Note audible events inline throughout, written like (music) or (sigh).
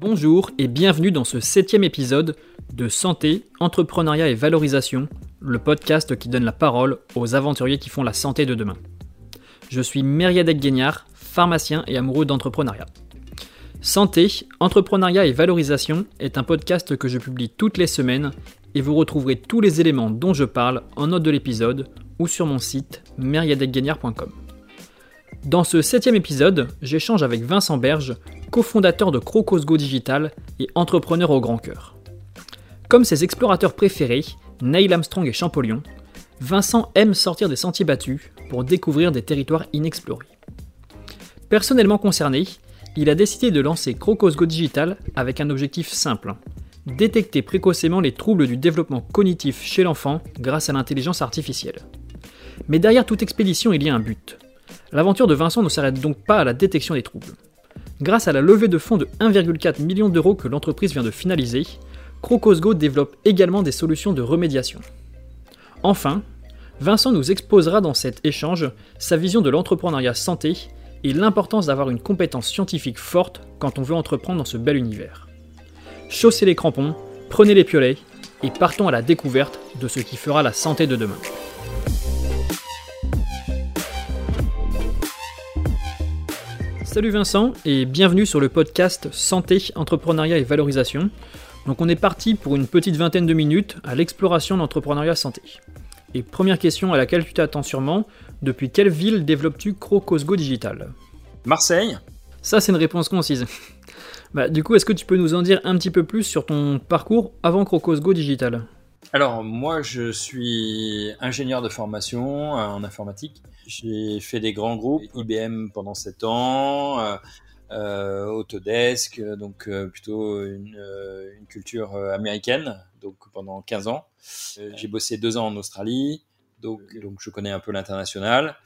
Bonjour et bienvenue dans ce septième épisode de Santé, Entrepreneuriat et Valorisation, le podcast qui donne la parole aux aventuriers qui font la santé de demain. Je suis Meriadec Guignard, pharmacien et amoureux d'entrepreneuriat. Santé, Entrepreneuriat et Valorisation est un podcast que je publie toutes les semaines et vous retrouverez tous les éléments dont je parle en note de l'épisode ou sur mon site meriadecguignard.com. Dans ce septième épisode, j'échange avec Vincent Berge, cofondateur de Crocosgo Digital et entrepreneur au grand cœur. Comme ses explorateurs préférés, Neil Armstrong et Champollion, Vincent aime sortir des sentiers battus pour découvrir des territoires inexplorés. Personnellement concerné, il a décidé de lancer Crocosgo Digital avec un objectif simple détecter précocement les troubles du développement cognitif chez l'enfant grâce à l'intelligence artificielle. Mais derrière toute expédition, il y a un but L'aventure de Vincent ne s'arrête donc pas à la détection des troubles. Grâce à la levée de fonds de 1,4 million d'euros que l'entreprise vient de finaliser, Crocosgo développe également des solutions de remédiation. Enfin, Vincent nous exposera dans cet échange sa vision de l'entrepreneuriat santé et l'importance d'avoir une compétence scientifique forte quand on veut entreprendre dans ce bel univers. Chaussez les crampons, prenez les piolets et partons à la découverte de ce qui fera la santé de demain. Salut Vincent et bienvenue sur le podcast Santé, Entrepreneuriat et Valorisation. Donc on est parti pour une petite vingtaine de minutes à l'exploration d'entrepreneuriat santé. Et première question à laquelle tu t'attends sûrement, depuis quelle ville développes-tu Crocosgo Digital? Marseille. Ça c'est une réponse concise. (laughs) bah, du coup, est-ce que tu peux nous en dire un petit peu plus sur ton parcours avant Crocosgo Digital? Alors moi je suis ingénieur de formation euh, en informatique. J'ai fait des grands groupes, IBM pendant 7 ans, euh, euh, Autodesk, donc plutôt une, culture américaine, donc pendant 15 ans. j'ai bossé deux ans en Australie, donc, donc je connais un peu l'international.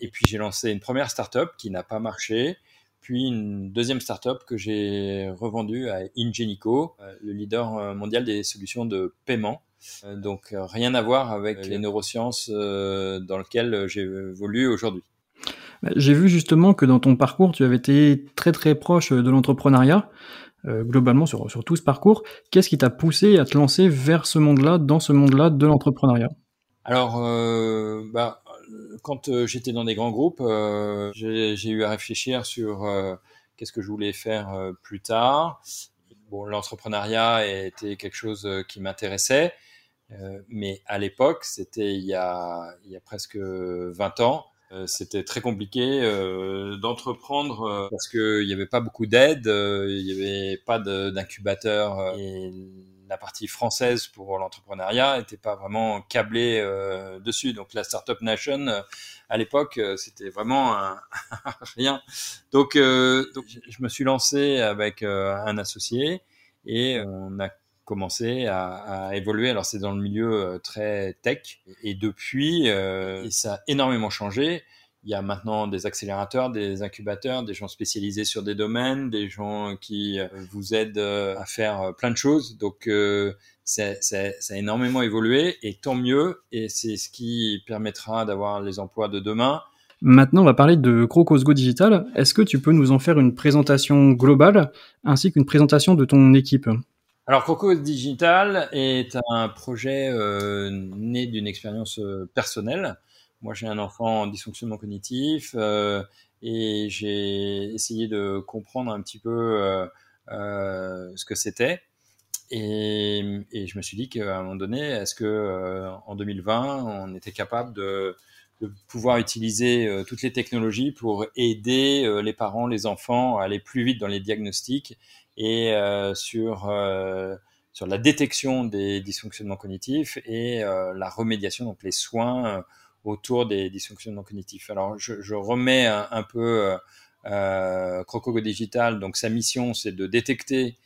Et puis j'ai lancé une première startup qui n'a pas marché, puis une deuxième startup que j'ai revendue à Ingenico, le leader mondial des solutions de paiement euh, donc euh, rien à voir avec les neurosciences euh, dans lesquelles j'évolue aujourd'hui. Bah, j'ai vu justement que dans ton parcours, tu avais été très très proche de l'entrepreneuriat, globalement sur, tout ce parcours. Qu'est-ce qui t'a poussé à te lancer vers ce monde-là, dans ce monde-là de l'entrepreneuriat? Alors, bah, quand j'étais dans des grands groupes, j'ai eu à réfléchir sur qu'est-ce que je voulais faire plus tard. Bon, l'entrepreneuriat était quelque chose qui m'intéressait. Euh, mais à l'époque, c'était il, il y a presque 20 ans, euh, c'était très compliqué euh, d'entreprendre parce qu'il n'y avait pas beaucoup d'aide, il n'y avait pas d'incubateur et la partie française pour l'entrepreneuriat n'était pas vraiment câblée dessus. Donc la Startup Nation, à l'époque, c'était vraiment (laughs) rien. Donc, donc je me suis lancé avec un associé et on a commencé à, évoluer. Alors c'est dans le milieu euh, très tech et depuis, euh, ça a énormément changé. Il y a maintenant des accélérateurs, des incubateurs, des gens spécialisés sur des domaines, des gens qui euh, vous aident à faire plein de choses. Donc ça, a énormément évolué et tant mieux. Et c'est ce qui permettra d'avoir les emplois de demain. Maintenant, on va parler de Crocosgo Digital. Est-ce que tu peux nous en faire une présentation globale ainsi qu'une présentation de ton équipe? Alors, Coco Digital est un projet euh, né d'une expérience euh, personnelle. Moi, j'ai un enfant en dysfonctionnement cognitif euh, et j'ai essayé de comprendre un petit peu ce que c'était. Et, je me suis dit qu'à un moment donné, est-ce que en 2020, on était capable de, de pouvoir utiliser toutes les technologies pour aider les parents, les enfants à aller plus vite dans les diagnostics et euh, sur euh, sur la détection des dysfonctionnements cognitifs et euh, la remédiation, donc les soins autour des dysfonctionnements cognitifs. Alors, je, je remets un, peu euh, Crocogo Digital. Donc, sa mission, c'est de détecter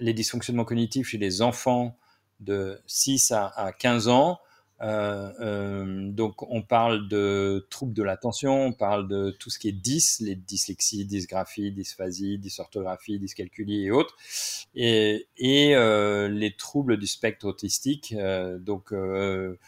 les dysfonctionnements cognitifs chez les enfants de 6 à, à 15 ans euh, euh, donc, on parle de troubles de l'attention, on parle de tout ce qui est dys, les dyslexies, dysgraphie, dysphasie, dysorthographie, dyscalculie et autres, et, euh, les troubles du spectre autistique. Donc, de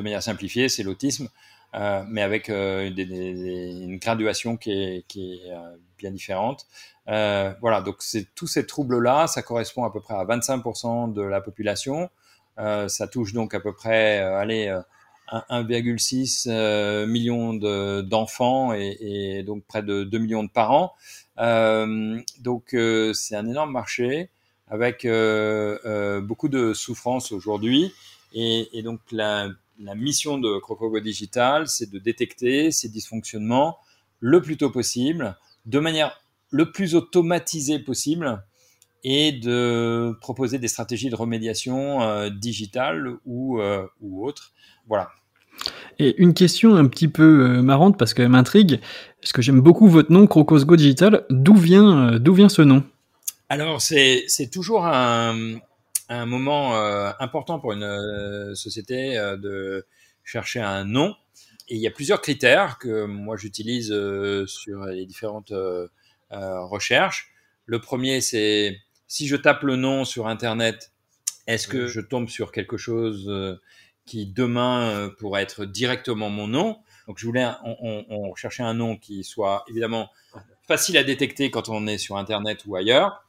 manière simplifiée, c'est l'autisme. mais avec une graduation qui est, qui est bien différente. voilà, donc tous ces troubles-là, ça correspond à peu près à 25% de la population. Ça touche donc à peu près, allez, 1,6 euh, million d'enfants et, et, donc près de 2 millions de parents. Euh, donc euh, c'est un énorme marché avec beaucoup de souffrance aujourd'hui. Et, donc la, la, mission de Crocogo Digital, c'est de détecter ces dysfonctionnements le plus tôt possible, de manière le plus automatisée possible, et de proposer des stratégies de remédiation euh, digitale ou, euh, ou autres. Voilà. Et une question un petit peu euh, marrante parce qu'elle m'intrigue, parce que j'aime beaucoup votre nom, Crocosgo Digital. D'où vient, euh, d'où vient ce nom? Alors, c'est, c'est toujours un, un moment important pour une société de chercher un nom. Et il y a plusieurs critères que moi j'utilise sur les différentes recherches. Le premier, c'est si je tape le nom sur Internet, est-ce que je tombe sur quelque chose qui demain euh, pourrait être directement mon nom? Donc je voulais, on, on, cherchait un nom qui soit évidemment facile à détecter quand on est sur Internet ou ailleurs,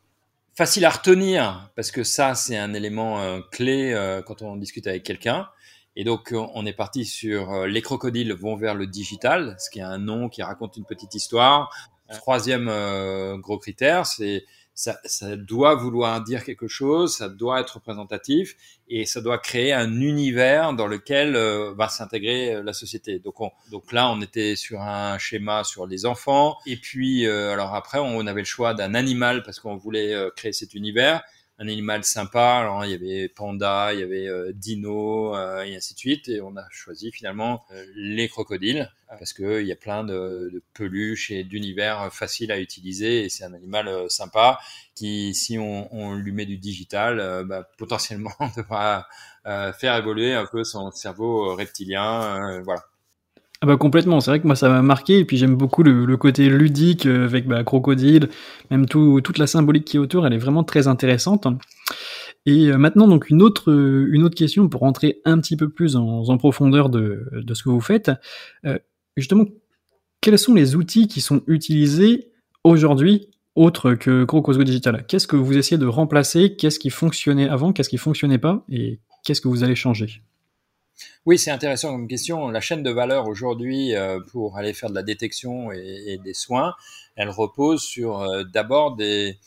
facile à retenir parce que ça c'est un élément euh, clé euh, quand on discute avec quelqu'un. Et donc on est parti sur les crocodiles vont vers le digital, ce qui est un nom qui raconte une petite histoire. Troisième gros critère, c'est ça, ça, doit vouloir dire quelque chose, ça doit être représentatif et ça doit créer un univers dans lequel euh, va s'intégrer euh, la société. Donc, on, donc là, on était sur un schéma sur les enfants et puis euh, alors après, on avait le choix d'un animal parce qu'on voulait créer cet univers un animal sympa. Alors il y avait panda, il y avait euh, dino euh, et ainsi de suite. Et on a choisi finalement euh, les crocodiles parce qu'il y a plein de, de peluches et d'univers faciles à utiliser. Et c'est un animal sympa qui, si on, on, lui met du digital, bah, potentiellement (laughs) devra faire évoluer un peu son cerveau reptilien. voilà. Ah bah complètement, c'est vrai que moi ça m'a marqué. Et puis j'aime beaucoup le, côté ludique euh, avec bah, crocodile, même tout, toute la symbolique qui est autour, elle est vraiment très intéressante. Et euh, maintenant donc une autre une autre question pour rentrer un petit peu plus en, profondeur de, de, ce que vous faites. Euh, justement, quels sont les outils qui sont utilisés aujourd'hui autres que Crocosgo Digital? Qu'est-ce que vous essayez de remplacer? Qu'est-ce qui fonctionnait avant? Qu'est-ce qui fonctionnait pas? Et qu'est-ce que vous allez changer? Oui, c'est intéressant comme question. La chaîne de valeur aujourd'hui, euh, pour aller faire de la détection et, des soins, elle repose sur euh, d'abord des,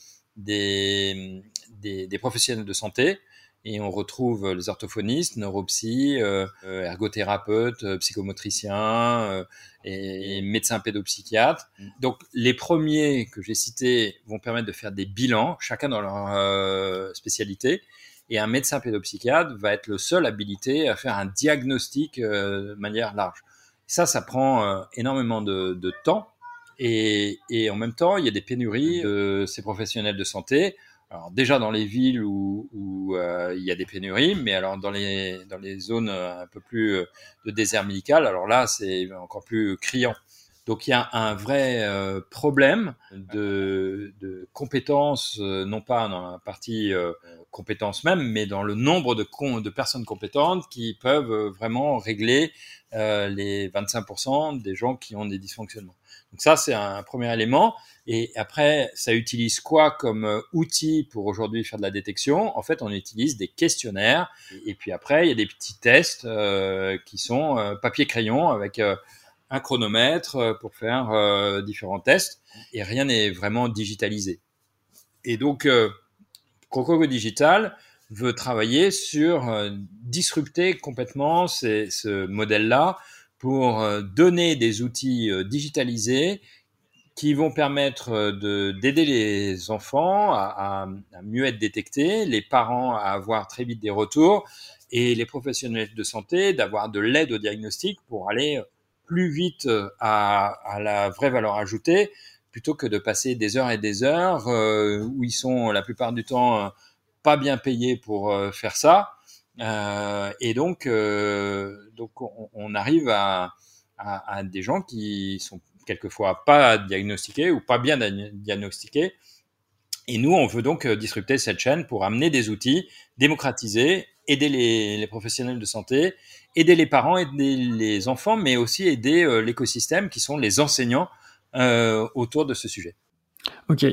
professionnels de santé. Et on retrouve les orthophonistes, neuropsy, euh, ergothérapeutes, psychomotriciens et, et, médecins pédopsychiatres. Donc les premiers que j'ai cités vont permettre de faire des bilans, chacun dans leur spécialité et un médecin pédopsychiatre va être le seul habilité à faire un diagnostic euh, de manière large. Ça, ça prend euh, énormément de, temps et, et, en même temps, il y a des pénuries de ces professionnels de santé. Alors déjà dans les villes où, où euh, il y a des pénuries, mais alors dans les dans les zones un peu plus de désert médical, alors là c'est encore plus criant. Donc il y a un vrai euh, problème de, de compétences, euh, non pas dans la partie euh, compétences même, mais dans le nombre de, de personnes compétentes qui peuvent vraiment régler les 25% des gens qui ont des dysfonctionnements. Donc ça, c'est un premier élément. Et après, ça utilise quoi comme outil pour aujourd'hui faire de la détection? En fait, on utilise des questionnaires. Et puis après, il y a des petits tests qui sont papier-crayon avec un chronomètre euh, pour faire euh, différents tests et rien n'est vraiment digitalisé. Et donc, euh, Digital veut travailler sur disrupter complètement ce modèle-là pour donner des outils digitalisés qui vont permettre d'aider les enfants à, à, mieux être détectés, les parents à avoir très vite des retours et les professionnels de santé d'avoir de l'aide au diagnostic pour aller plus vite euh, à, la vraie valeur ajoutée plutôt que de passer des heures et des heures euh, où ils sont la plupart du temps euh, pas bien payés pour faire ça. et donc, donc on, arrive à, à, à, des gens qui sont quelquefois pas diagnostiqués ou pas bien diagnostiqués. Et nous, on veut donc disrupter cette chaîne pour amener des outils démocratisés aider les, professionnels de santé, aider les parents, aider les enfants, mais aussi aider l'écosystème qui sont les enseignants autour de ce sujet. Ok.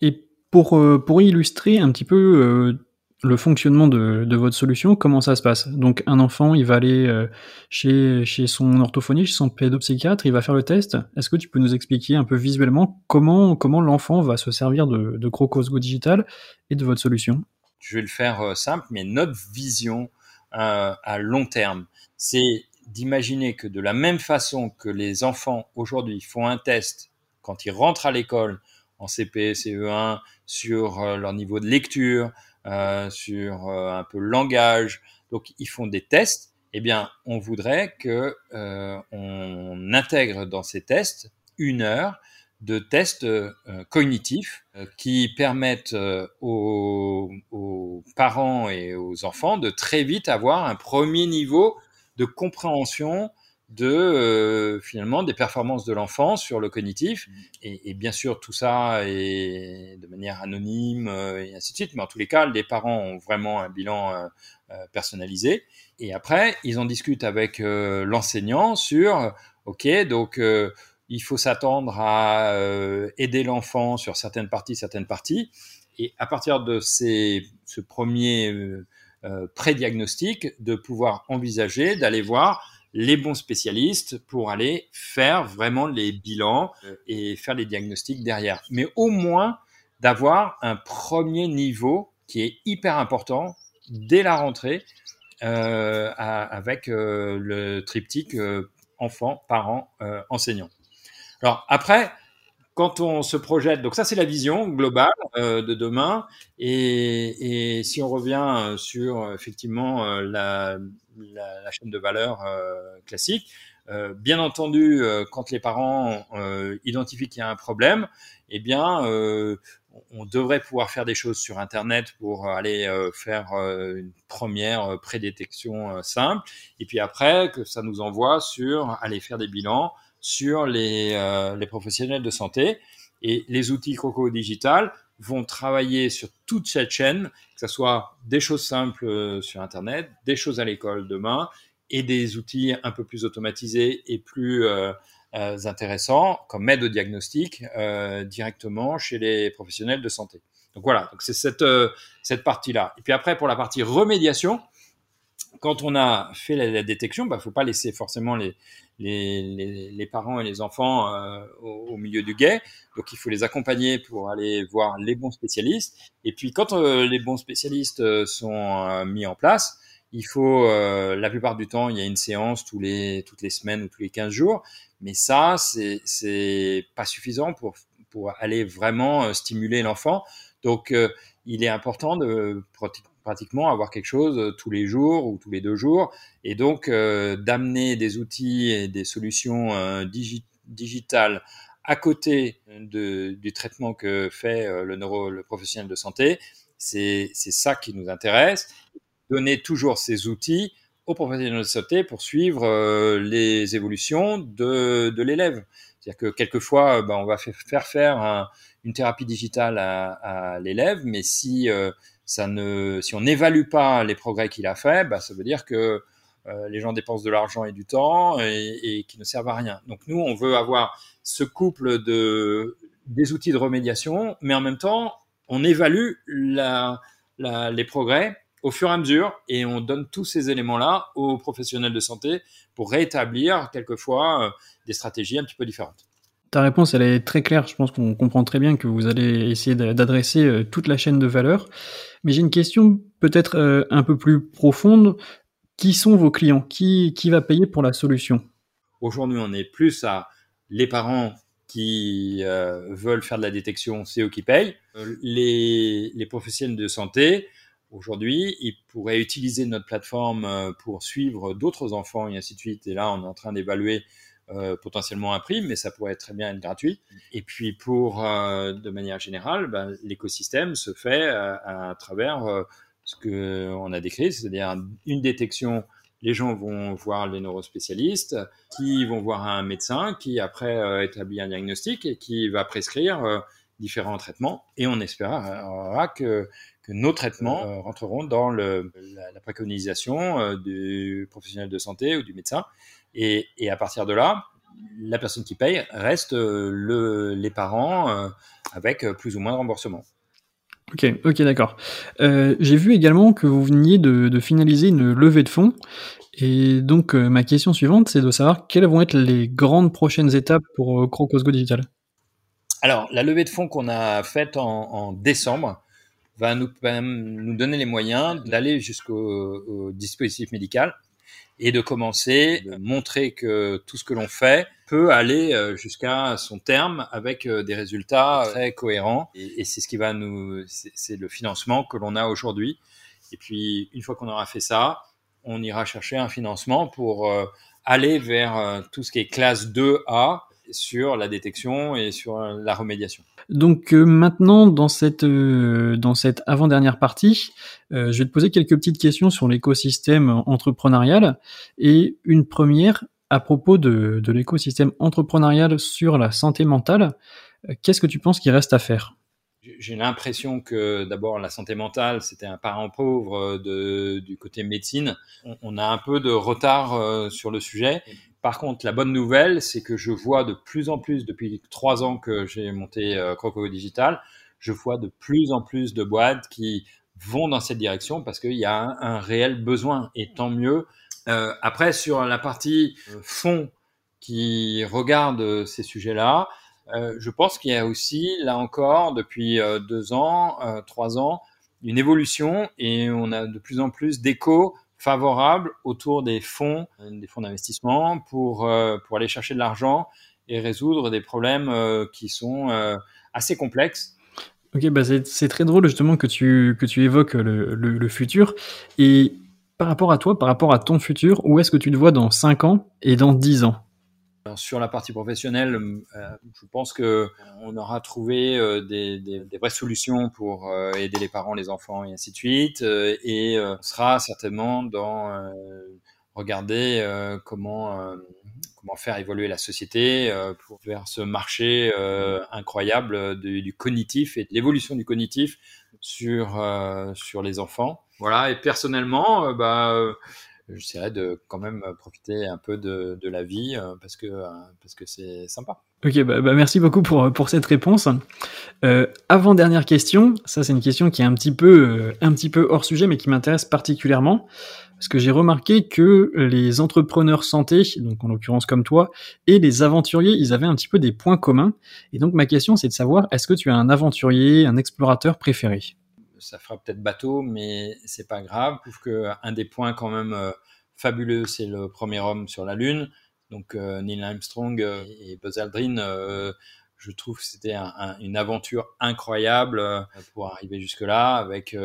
Et pour, pour illustrer un petit peu le fonctionnement de, votre solution, comment ça se passe? Donc un enfant, il va aller euh, chez, chez son orthophoniste, chez son pédopsychiatre, il va faire le test. Est-ce que tu peux nous expliquer un peu visuellement comment, comment l'enfant va se servir de, de Crocosgo Digital et de votre solution? Je vais le faire euh, simple, mais notre vision euh, à long terme, c'est d'imaginer que de la même façon que les enfants aujourd'hui font un test quand ils rentrent à l'école en CP, CE1, sur leur niveau de lecture, euh, sur euh, un peu le langage. Donc, ils font des tests. Eh bien, on voudrait que euh, on intègre dans ces tests une heure de tests cognitifs qui permettent aux, aux, parents et aux enfants de très vite avoir un premier niveau de compréhension de euh, finalement des performances de l'enfant sur le cognitif. Mmh. et, et, bien sûr tout ça est de manière anonyme euh, et ainsi de suite. Mais en tous les cas les parents ont vraiment un bilan euh, euh personnalisé. Et après ils en discutent avec l'enseignant sur ok donc il faut s'attendre à aider l'enfant sur certaines parties certaines parties et à partir de ces, ce premier pré-diagnostic de pouvoir envisager d'aller voir les bons spécialistes pour aller faire vraiment les bilans et faire les diagnostics derrière. Mais au moins d'avoir un premier niveau qui est hyper important dès la rentrée euh, avec euh, le triptyque euh, enfant, parents, enseignants. Alors après, quand on se projette, donc ça c'est la vision globale de demain, et, si on revient sur effectivement la, la, chaîne de valeur euh, classique. Euh, bien entendu, euh, quand les parents identifient qu'il y a un problème, eh bien, on devrait pouvoir faire des choses sur Internet pour aller faire une première prédétection simple, et puis après que ça nous envoie sur aller faire des bilans sur les, les professionnels de santé. Et les outils Croco Digital vont travailler sur toute cette chaîne, que ce soit des choses simples euh, sur Internet, des choses à l'école demain, et des outils un peu plus automatisés et plus euh, euh intéressants, comme aide au diagnostic, euh, directement chez les professionnels de santé. Donc voilà, donc c'est cette, euh, cette partie-là. Et puis après, pour la partie remédiation, quand on a fait la, détection, il bah, ne faut pas laisser forcément les, parents et les enfants euh, au, milieu du guet. Donc il faut les accompagner pour aller voir les bons spécialistes. Et puis quand euh, les bons spécialistes euh, sont mis en place, il faut, la plupart du temps, il y a une séance toutes les semaines ou tous les 15 jours. Mais ça, c'est, pas suffisant pour, aller vraiment stimuler l'enfant. Donc, il est important de pratiquement avoir quelque chose euh, tous les jours ou tous les deux jours, et donc euh, d'amener des outils et des solutions euh, digitales à côté du traitement que fait le neuro, le professionnel de santé, c'est ça qui nous intéresse. Donner toujours ces outils aux professionnels de santé pour suivre les évolutions de, de l'élève. C'est-à-dire que quelquefois, ben, on va faire faire une thérapie digitale à l'élève, mais si si on n'évalue pas les progrès qu'il a fait, bah, ça veut dire que euh, les gens dépensent de l'argent et du temps et, et qui ne servent à rien. Donc nous, on veut avoir ce couple de des outils de remédiation, mais en même temps, on évalue les progrès au fur et à mesure et on donne tous ces éléments-là aux professionnels de santé pour rétablir quelquefois euh, des stratégies un petit peu différentes. Ta réponse, elle est très claire. Je pense qu'on comprend très bien que vous allez essayer d'adresser euh, toute la chaîne de valeur. Mais j'ai une question peut-être euh, un peu plus profonde. Qui sont vos clients? Qui, qui va payer pour la solution? Aujourd'hui, on est plus à les parents qui euh, veulent faire de la détection, c'est eux qui payent. Les, les professionnels de santé, aujourd'hui, ils pourraient utiliser notre plateforme pour suivre d'autres enfants et ainsi de suite. Et là, on est en train d'évaluer euh, potentiellement un prix, mais ça pourrait très bien être gratuit. Et puis pour, euh, de manière générale, ben, l'écosystème se fait euh, à, travers ce que on a décrit, c'est-à-dire une détection. Les gens vont voir les neurospécialistes, qui vont voir un médecin, qui après établit un diagnostic et qui va prescrire différents traitements. Et on espérera que nos traitements rentreront dans le, la, préconisation du professionnel de santé ou du médecin. Et, et, à partir de là, la personne qui paye reste le, les parents avec plus ou moins de remboursement. Ok, ok, d'accord. Euh, j'ai vu également que vous veniez de, finaliser une levée de fonds. Et donc, euh, ma question suivante, c'est de savoir quelles vont être les grandes prochaines étapes pour euh, Crocosgo Digital. Alors, la levée de fonds qu'on a faite en, décembre va nous, nous donner les moyens d'aller jusqu'au dispositif médical et de commencer, de montrer que tout ce que l'on fait peut aller euh, jusqu'à son terme avec euh, des résultats très cohérents. Et, c'est ce qui va nous, c'est le financement que l'on a aujourd'hui. Et puis, une fois qu'on aura fait ça, on ira chercher un financement pour euh, aller vers tout ce qui est classe 2A sur la détection et sur la remédiation. Donc maintenant, dans cette, dans cette avant-dernière partie, je vais te poser quelques petites questions sur l'écosystème entrepreneurial. Et une première, à propos de, l'écosystème entrepreneurial sur la santé mentale, euh, qu'est-ce que tu penses qu'il reste à faire? J'ai l'impression que d'abord la santé mentale c'était un parent pauvre euh, du côté médecine. On, a un peu de retard euh, sur le sujet. Par contre, la bonne nouvelle, c'est que je vois de plus en plus depuis trois ans que j'ai monté Croco Digital, je vois de plus en plus de boîtes qui vont dans cette direction parce qu'il y a un, réel besoin. Et tant mieux euh, après, sur la partie euh, fond qui regarde euh, ces sujets-là, je pense qu'il y a aussi, là encore, depuis deux ans, trois ans, une évolution et on a de plus en plus d'échos favorables autour des fonds, des fonds d'investissement pour, pour aller chercher de l'argent et résoudre des problèmes qui sont assez complexes. Ok, bah c'est très drôle justement que tu, que tu évoques le, le, le futur. Et par rapport à toi, par rapport à ton futur, où est-ce que tu te vois dans 5 ans et dans 10 ans? Sur la partie professionnelle, euh, je pense que on aura trouvé euh, des, vraies solutions pour euh, aider les parents, les enfants et ainsi de suite. et on sera certainement dans regarder comment comment faire évoluer la société pour vers ce marché incroyable du, cognitif et de l'évolution du cognitif sur sur les enfants. Voilà, et personnellement, bah, j'essaierai de quand même profiter un peu de, de la vie euh, parce que parce que c'est sympa. Ok, bah, bah, merci beaucoup pour, pour cette réponse. Euh, avant dernière question, ça c'est une question qui est un petit peu un petit peu hors sujet mais qui m'intéresse particulièrement parce que j'ai remarqué que les entrepreneurs santé, donc en l'occurrence comme toi, et les aventuriers, ils avaient un petit peu des points communs. Et donc ma question c'est de savoir est-ce que tu as un aventurier, un explorateur préféré? Ça fera peut-être bateau, mais c'est pas grave. Je trouve qu'un des points quand même euh, fabuleux, c'est le premier homme sur la Lune. Donc euh, Neil Armstrong euh, et Buzz Aldrin, je trouve que c'était une aventure incroyable pour arriver jusque-là avec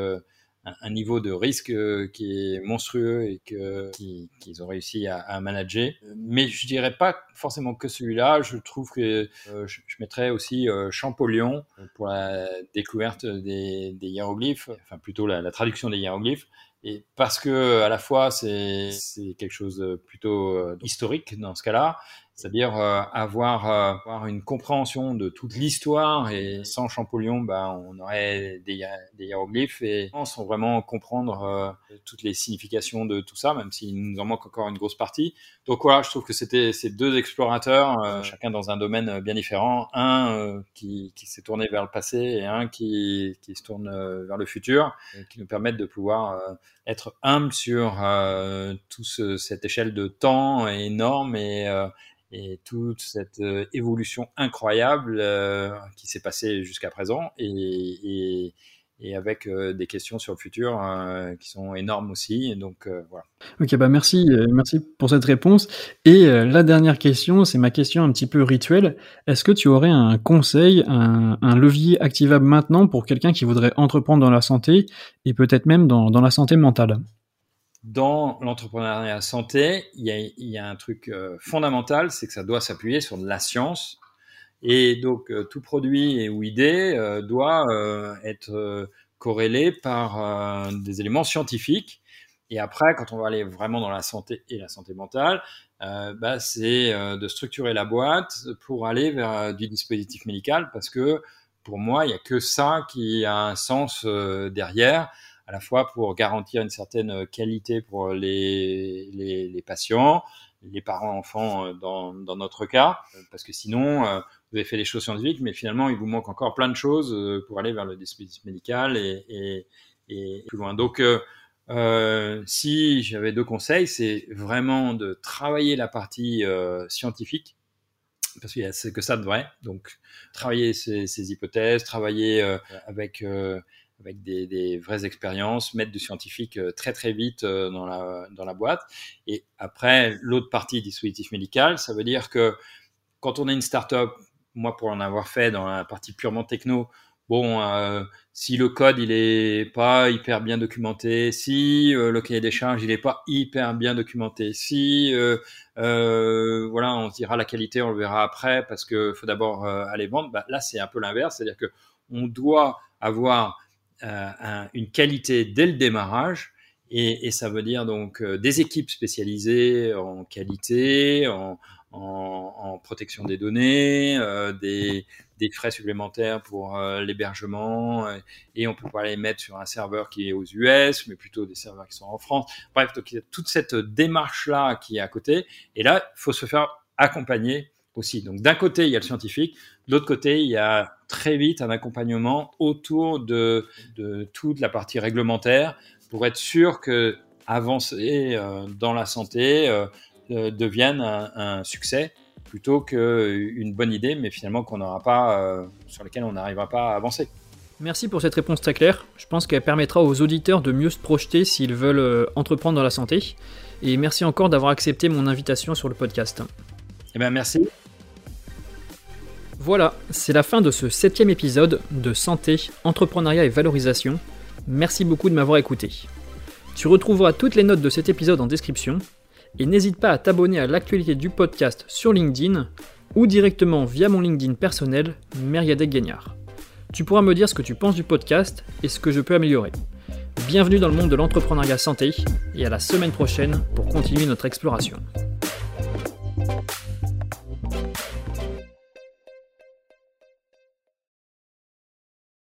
un, niveau de risque euh, qui est monstrueux et que qu'ils ont réussi à, à, manager. Mais je dirais pas forcément que celui-là. Je trouve que euh, je, mettrais aussi euh, Champollion pour la découverte des, des hiéroglyphes, enfin plutôt la, la, traduction des hiéroglyphes. Et parce que à la fois c'est quelque chose de plutôt historique dans ce cas-là, c'est-à-dire euh, avoir, euh, avoir, une compréhension de toute l'histoire et sans Champollion, bah, on aurait des, des hiéroglyphes et sans vraiment comprendre euh, toutes les significations de tout ça, même s'il nous en manque encore une grosse partie. Donc voilà, je trouve que c'était ces deux explorateurs, chacun dans un domaine bien différent, un qui, qui s'est tourné vers le passé et un qui, qui se tourne vers le futur, qui nous permettent de pouvoir être humble sur toute cette échelle de temps énorme et et toute cette euh, évolution incroyable euh, qui s'est passée jusqu'à présent et, et, et avec euh, des questions sur le futur qui sont énormes aussi. donc voilà. Ok, bah merci, merci pour cette réponse. Et la dernière question, c'est ma question un petit peu rituelle. Est-ce que tu aurais un conseil, un, un levier activable maintenant pour quelqu'un qui voudrait entreprendre dans la santé et peut-être même dans, dans la santé mentale? Dans l'entrepreneuriat santé, il y a, il y a un truc euh, fondamental, c'est que ça doit s'appuyer sur de la science. Et donc, euh, tout produit ou idée euh, doit être corrélé par des éléments scientifiques. Et après, quand on va aller vraiment dans la santé et la santé mentale, bah, c'est de structurer la boîte pour aller vers du dispositif médical parce que pour moi, il n'y a que ça qui a un sens derrière à la fois pour garantir une certaine qualité pour les, les, les patients, les parents-enfants euh, dans, dans, notre cas, parce que sinon, euh, vous avez fait les choses scientifiques, mais finalement, il vous manque encore plein de choses euh, pour aller vers le dispositif médical et, et, et plus loin. Donc, euh, si j'avais deux conseils, c'est vraiment de travailler la partie euh, scientifique, parce qu'il y a que ça de vrai. Donc, travailler ces, ces hypothèses, travailler euh, avec avec des, vraies expériences, mettre du scientifique euh, très très vite euh, dans la, boîte. Et après, l'autre partie dispositif médical, ça veut dire que quand on est une startup, moi pour en avoir fait dans la partie purement techno, bon, euh, si le code il est pas hyper bien documenté, si le cahier des charges il est pas hyper bien documenté, si voilà, on dira la qualité, on le verra après parce que faut d'abord aller vendre. Bah, là, c'est un peu l'inverse, c'est-à-dire que on doit avoir euh, une qualité dès le démarrage. Et, ça veut dire donc euh, des équipes spécialisées en qualité, en, en, protection des données, euh, des, frais supplémentaires pour l'hébergement, et on peut pas les mettre sur un serveur qui est aux US, mais plutôt des serveurs qui sont en France. Bref, donc toute cette démarche-là qui est à côté, et là, il faut se faire accompagner aussi. Donc d'un côté, il y a le scientifique, de l'autre côté, il y a très vite un accompagnement autour de, de toute la partie réglementaire pour être sûr que avancer euh, dans la santé euh, euh, devienne un, un, succès plutôt qu'une bonne idée, mais finalement qu'on n'aura pas, sur laquelle on n'arrivera pas à avancer. Merci pour cette réponse très claire. Je pense qu'elle permettra aux auditeurs de mieux se projeter s'ils veulent entreprendre dans la santé. Et merci encore d'avoir accepté mon invitation sur le podcast. Eh bien, merci. Voilà, c'est la fin de ce septième épisode de Santé, Entrepreneuriat et Valorisation. Merci beaucoup de m'avoir écouté. Tu retrouveras toutes les notes de cet épisode en description et n'hésite pas à t'abonner à l'actualité du podcast sur LinkedIn ou directement via mon LinkedIn personnel, Meriadec Gagnard. Tu pourras me dire ce que tu penses du podcast et ce que je peux améliorer. Bienvenue dans le monde de l'entrepreneuriat santé et à la semaine prochaine pour continuer notre exploration.